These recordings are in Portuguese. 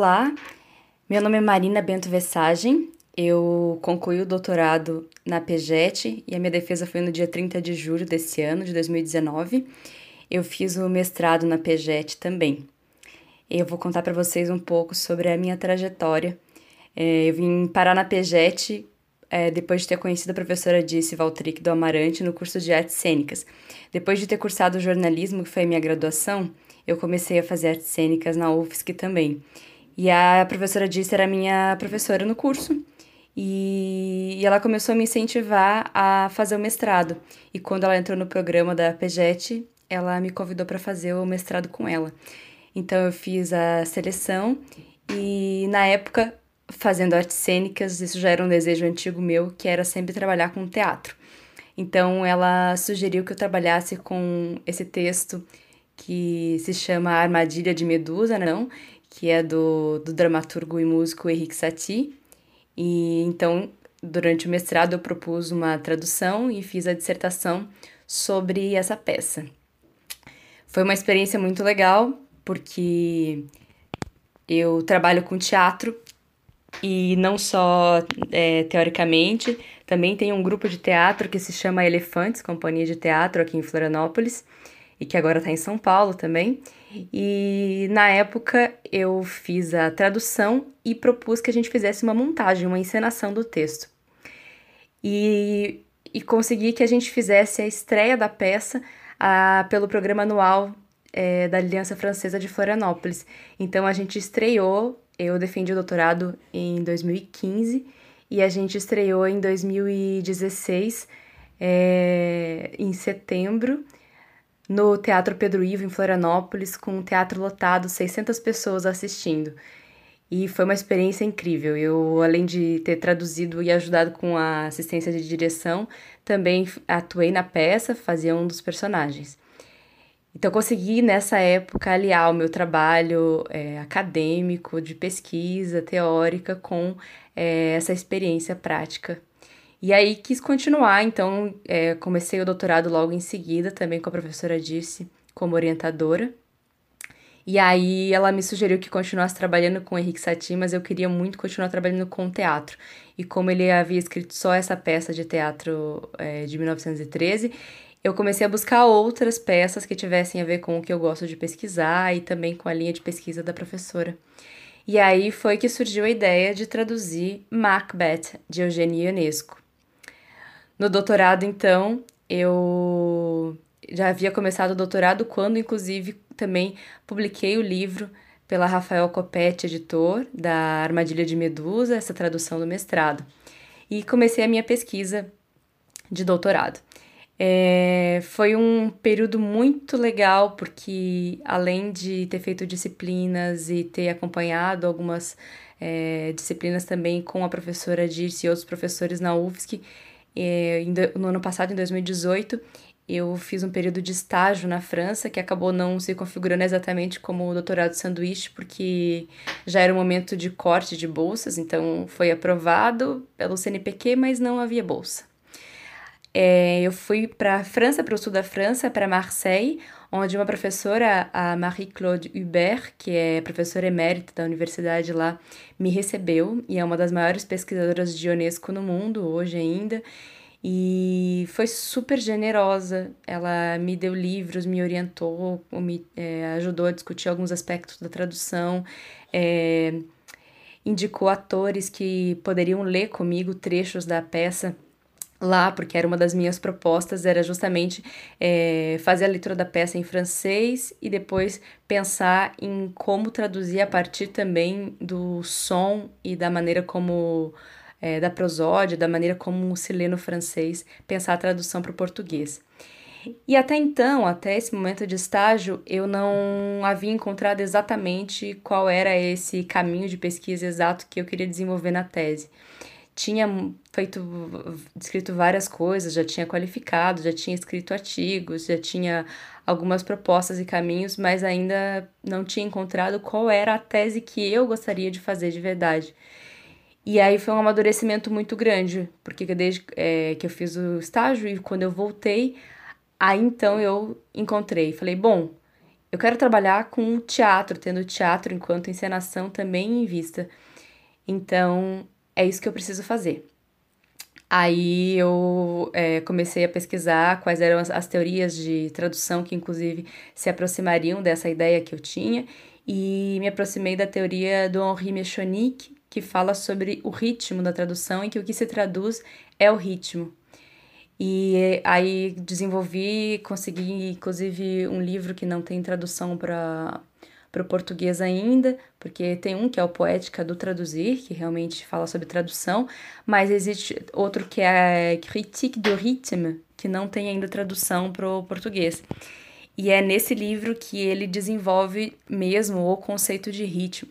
Olá, meu nome é Marina Bento Vessagem, eu concluí o doutorado na PEGET e a minha defesa foi no dia 30 de julho desse ano, de 2019. Eu fiz o mestrado na PEGET também. Eu vou contar para vocês um pouco sobre a minha trajetória. É, eu vim parar na PEGET é, depois de ter conhecido a professora Dice Valtric do Amarante no curso de Artes Cênicas. Depois de ter cursado jornalismo, que foi a minha graduação, eu comecei a fazer artes cênicas na UFSC também. E a professora Dice era minha professora no curso, e, e, ela começou a me incentivar a fazer o mestrado. E quando ela entrou no programa da PEGET, ela me convidou para fazer o mestrado com ela. Então eu fiz a seleção e na época, fazendo artes cênicas, isso já era um desejo antigo meu, que era sempre trabalhar com teatro. Então ela sugeriu que eu trabalhasse com esse texto que se chama Armadilha de Medusa, não? Que é do, do dramaturgo e músico Henrique Satie. E então, durante o mestrado, eu propus uma tradução e fiz a dissertação sobre essa peça. Foi uma experiência muito legal, porque eu trabalho com teatro e não só é, teoricamente, também tem um grupo de teatro que se chama Elefantes, Companhia de Teatro aqui em Florianópolis, e que agora está em São Paulo também. E na época eu fiz a tradução e propus que a gente fizesse uma montagem, uma encenação do texto. E, e consegui que a gente fizesse a estreia da peça a, pelo programa anual é, da Aliança Francesa de Florianópolis. Então a gente estreou, eu defendi o doutorado em 2015 e a gente estreou em 2016, é, em setembro no Teatro Pedro Ivo, em Florianópolis, com um teatro lotado, 600 pessoas assistindo. E foi uma experiência incrível. Eu, além de ter traduzido e ajudado com a assistência de direção, também atuei na peça, fazia um dos personagens. Então, consegui nessa época aliar o meu trabalho é, acadêmico, de pesquisa teórica, com é, essa experiência prática e aí quis continuar, então é, comecei o doutorado logo em seguida, também com a professora Dirce como orientadora. E aí ela me sugeriu que continuasse trabalhando com o Henrique Satie, mas eu queria muito continuar trabalhando com teatro. E como ele havia escrito só essa peça de teatro é, de 1913, eu comecei a buscar outras peças que tivessem a ver com o que eu gosto de pesquisar e também com a linha de pesquisa da professora. E aí foi que surgiu a ideia de traduzir Macbeth, de Eugênio Ionesco. No doutorado, então, eu já havia começado o doutorado quando, inclusive, também publiquei o livro pela Rafael Copete, editor, da Armadilha de Medusa, essa tradução do mestrado. E comecei a minha pesquisa de doutorado. É, foi um período muito legal, porque além de ter feito disciplinas e ter acompanhado algumas é, disciplinas também com a professora Dirce e outros professores na UFSC, é, no ano passado, em 2018, eu fiz um período de estágio na França que acabou não se configurando exatamente como o doutorado sanduíche, porque já era um momento de corte de bolsas, então foi aprovado pelo CNPq, mas não havia bolsa. É, eu fui para a França, para o sul da França, para Marseille, onde uma professora, a Marie-Claude Hubert, que é professora emérita da universidade lá, me recebeu e é uma das maiores pesquisadoras de Unesco no mundo hoje ainda. E foi super generosa. Ela me deu livros, me orientou, me é, ajudou a discutir alguns aspectos da tradução, é, indicou atores que poderiam ler comigo trechos da peça lá, porque era uma das minhas propostas, era justamente é, fazer a leitura da peça em francês e depois pensar em como traduzir a partir também do som e da maneira como. É, da prosódia, da maneira como se lê no francês, pensar a tradução para o português. E até então, até esse momento de estágio, eu não havia encontrado exatamente qual era esse caminho de pesquisa exato que eu queria desenvolver na tese tinha feito, escrito várias coisas, já tinha qualificado, já tinha escrito artigos, já tinha algumas propostas e caminhos, mas ainda não tinha encontrado qual era a tese que eu gostaria de fazer de verdade. E aí foi um amadurecimento muito grande, porque desde é, que eu fiz o estágio e quando eu voltei, aí então eu encontrei. Falei, bom, eu quero trabalhar com teatro, tendo teatro enquanto encenação também em vista. Então, é isso que eu preciso fazer. Aí eu é, comecei a pesquisar quais eram as, as, teorias de tradução que, inclusive, se aproximariam dessa ideia que eu tinha, e me aproximei da teoria do Henri Mechonic, que fala sobre o ritmo da tradução e que o que se traduz é o ritmo. E aí desenvolvi, consegui inclusive um livro que não tem tradução para para o português ainda, porque tem um que é o Poética do Traduzir, que realmente fala sobre tradução, mas existe outro que é Critique du Rythme, que não tem ainda tradução para o português. E é nesse livro que ele desenvolve mesmo o conceito de ritmo.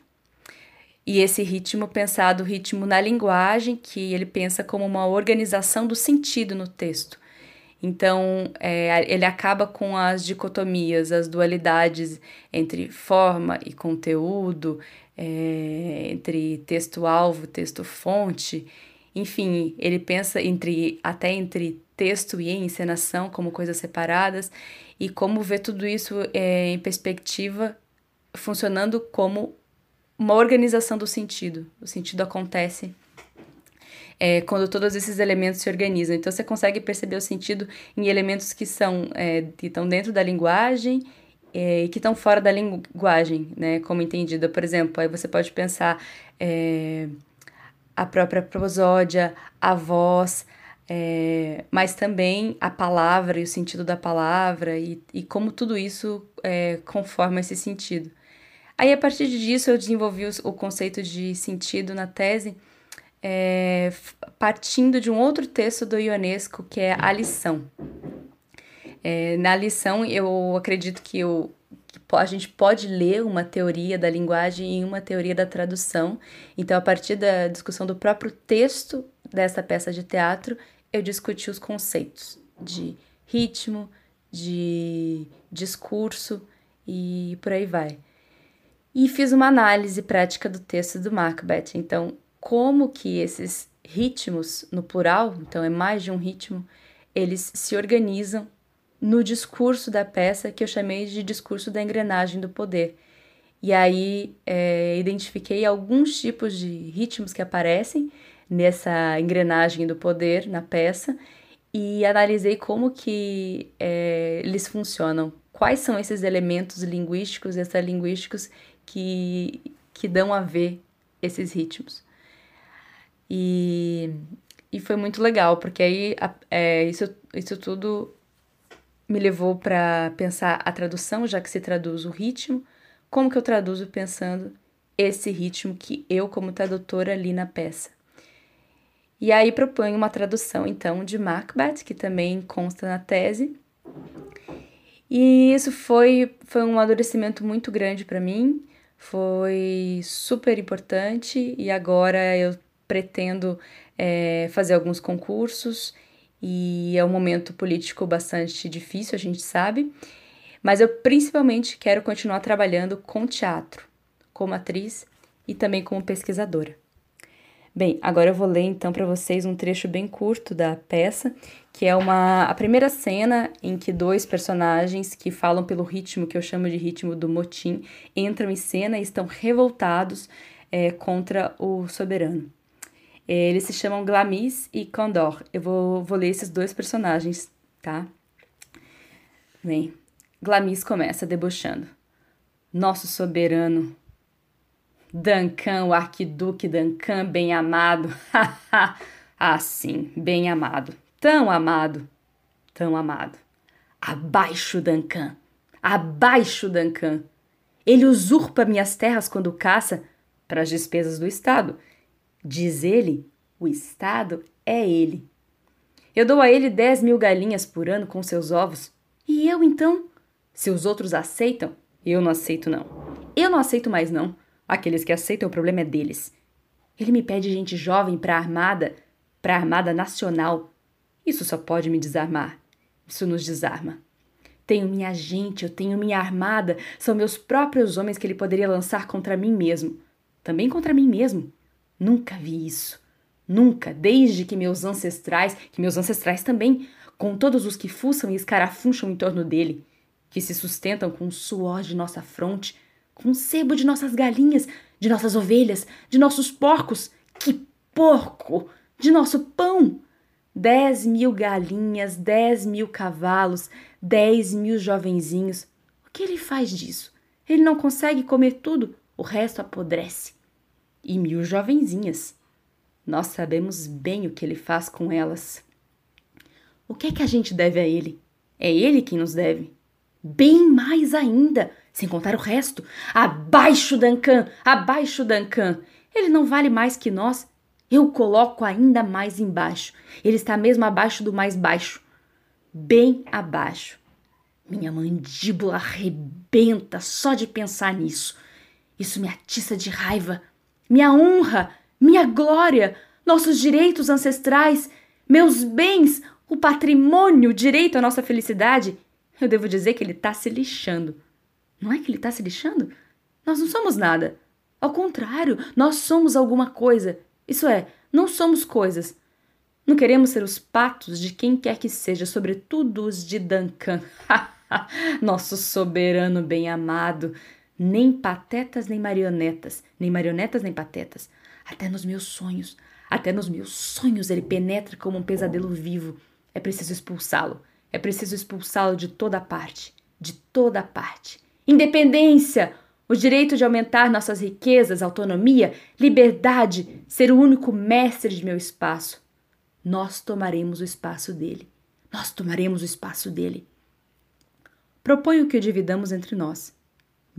E esse ritmo pensado, ritmo na linguagem, que ele pensa como uma organização do sentido no texto. Então, é, ele acaba com as dicotomias, as dualidades entre forma e conteúdo, é, entre texto-alvo, texto-fonte. Enfim, ele pensa entre até entre texto e encenação como coisas separadas e como ver tudo isso é, em perspectiva funcionando como uma organização do sentido. O sentido acontece é, quando todos esses elementos se organizam. Então você consegue perceber o sentido em elementos que são é, que estão dentro da linguagem é, e que estão fora da linguagem, né? Como entendida. Por exemplo, aí você pode pensar é, a própria prosódia, a voz, é, mas também a palavra e o sentido da palavra e, e como tudo isso é, conforma esse sentido. Aí, a partir disso, eu desenvolvi o conceito de sentido na tese, é, partindo de um outro texto do Ionesco, que é A Lição. É, na lição, eu acredito que, eu, que a gente pode ler uma teoria da linguagem e uma teoria da tradução. Então, a partir da discussão do próprio texto dessa peça de teatro, eu discuti os conceitos de ritmo, de discurso e por aí vai. E fiz uma análise prática do texto do Macbeth. Então, como que esses ritmos, no plural, então é mais de um ritmo, eles se organizam no discurso da peça que eu chamei de discurso da engrenagem do poder. E aí é, identifiquei alguns tipos de ritmos que aparecem nessa engrenagem do poder na peça e analisei como que é, eles funcionam. Quais são esses elementos linguísticos, extralinguísticos que, que dão a ver esses ritmos. E, e foi muito legal, porque aí é, isso, isso tudo me levou para pensar a tradução, já que se traduz o ritmo, como que eu traduzo pensando esse ritmo que eu, como tradutora, li na peça. E aí proponho uma tradução, então, de Macbeth, que também consta na tese. E isso foi, foi um amadurecimento muito grande para mim, foi super importante e agora eu pretendo é, fazer alguns concursos e é um momento político bastante difícil, a gente sabe, mas eu principalmente quero continuar trabalhando com teatro, como atriz e também como pesquisadora. Bem, agora eu vou ler então para vocês um trecho bem curto da peça, que é uma a primeira cena em que dois personagens que falam pelo ritmo que eu chamo de ritmo do motim entram em cena e estão revoltados é, contra o soberano. É, eles se chamam Glamis e Condor. Eu vou, vou ler esses dois personagens, tá? Bem, Glamis começa debochando. Nosso soberano Duncan, o arquiduque Duncan, bem amado. ah, sim, bem amado. Tão amado, tão amado. Abaixo, Duncan. Abaixo, Duncan. Ele usurpa minhas terras quando caça para as despesas do Estado. Diz ele, o Estado é ele. Eu dou a ele dez mil galinhas por ano com seus ovos. E eu, então? Se os outros aceitam, eu não aceito, não. Eu não aceito mais, não. Aqueles que aceitam o problema é deles. Ele me pede gente jovem para a armada, para a armada nacional. Isso só pode me desarmar. Isso nos desarma. Tenho minha gente, eu tenho minha armada, são meus próprios homens que ele poderia lançar contra mim mesmo. Também contra mim mesmo. Nunca vi isso. Nunca, desde que meus ancestrais, que meus ancestrais também, com todos os que fuçam e escarafuncham em torno dele. que se sustentam com o suor de nossa fronte, com o sebo de nossas galinhas, de nossas ovelhas, de nossos porcos. Que porco! De nosso pão! Dez mil galinhas, dez mil cavalos, dez mil jovenzinhos. O que ele faz disso? Ele não consegue comer tudo, o resto apodrece. E mil jovenzinhas. Nós sabemos bem o que ele faz com elas. O que é que a gente deve a ele? É ele quem nos deve. Bem mais ainda, sem contar o resto. Abaixo Duncan, abaixo Duncan. Ele não vale mais que nós. Eu coloco ainda mais embaixo. Ele está mesmo abaixo do mais baixo. Bem abaixo. Minha mandíbula arrebenta só de pensar nisso. Isso me atiça de raiva. Minha honra, minha glória, nossos direitos ancestrais, meus bens, o patrimônio, o direito à nossa felicidade. Eu devo dizer que ele está se lixando. Não é que ele está se lixando? Nós não somos nada. Ao contrário, nós somos alguma coisa. Isso é, não somos coisas. Não queremos ser os patos de quem quer que seja, sobretudo os de Duncan. Nosso soberano bem-amado. Nem patetas nem marionetas, nem marionetas nem patetas. Até nos meus sonhos, até nos meus sonhos ele penetra como um pesadelo vivo. É preciso expulsá-lo. É preciso expulsá-lo de toda parte. De toda parte. Independência! o direito de aumentar nossas riquezas, autonomia, liberdade, ser o único mestre de meu espaço. Nós tomaremos o espaço dele. Nós tomaremos o espaço dele. Proponho que o dividamos entre nós,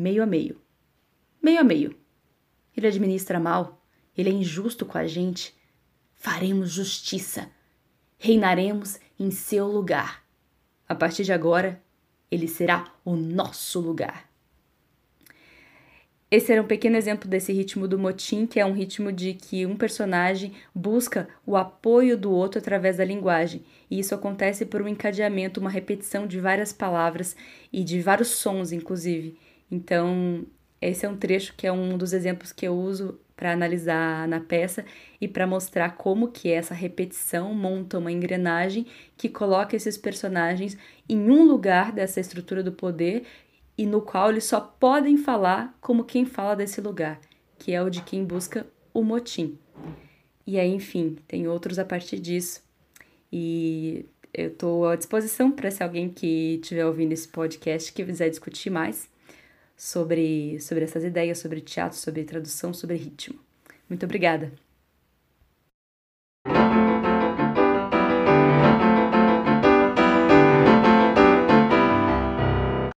meio a meio. Meio a meio. Ele administra mal, ele é injusto com a gente. Faremos justiça. Reinaremos em seu lugar. A partir de agora, ele será o nosso lugar. Esse era um pequeno exemplo desse ritmo do motim, que é um ritmo de que um personagem busca o apoio do outro através da linguagem. E isso acontece por um encadeamento, uma repetição de várias palavras e de vários sons, inclusive. Então, esse é um trecho que é um dos exemplos que eu uso para analisar na peça e para mostrar como que essa repetição monta uma engrenagem que coloca esses personagens em um lugar dessa estrutura do poder e no qual eles só podem falar como quem fala desse lugar, que é o de quem busca o motim. E aí, enfim, tem outros a partir disso. E eu estou à disposição para se alguém que estiver ouvindo esse podcast que quiser discutir mais sobre, sobre essas ideias, sobre teatro, sobre tradução, sobre ritmo. Muito obrigada!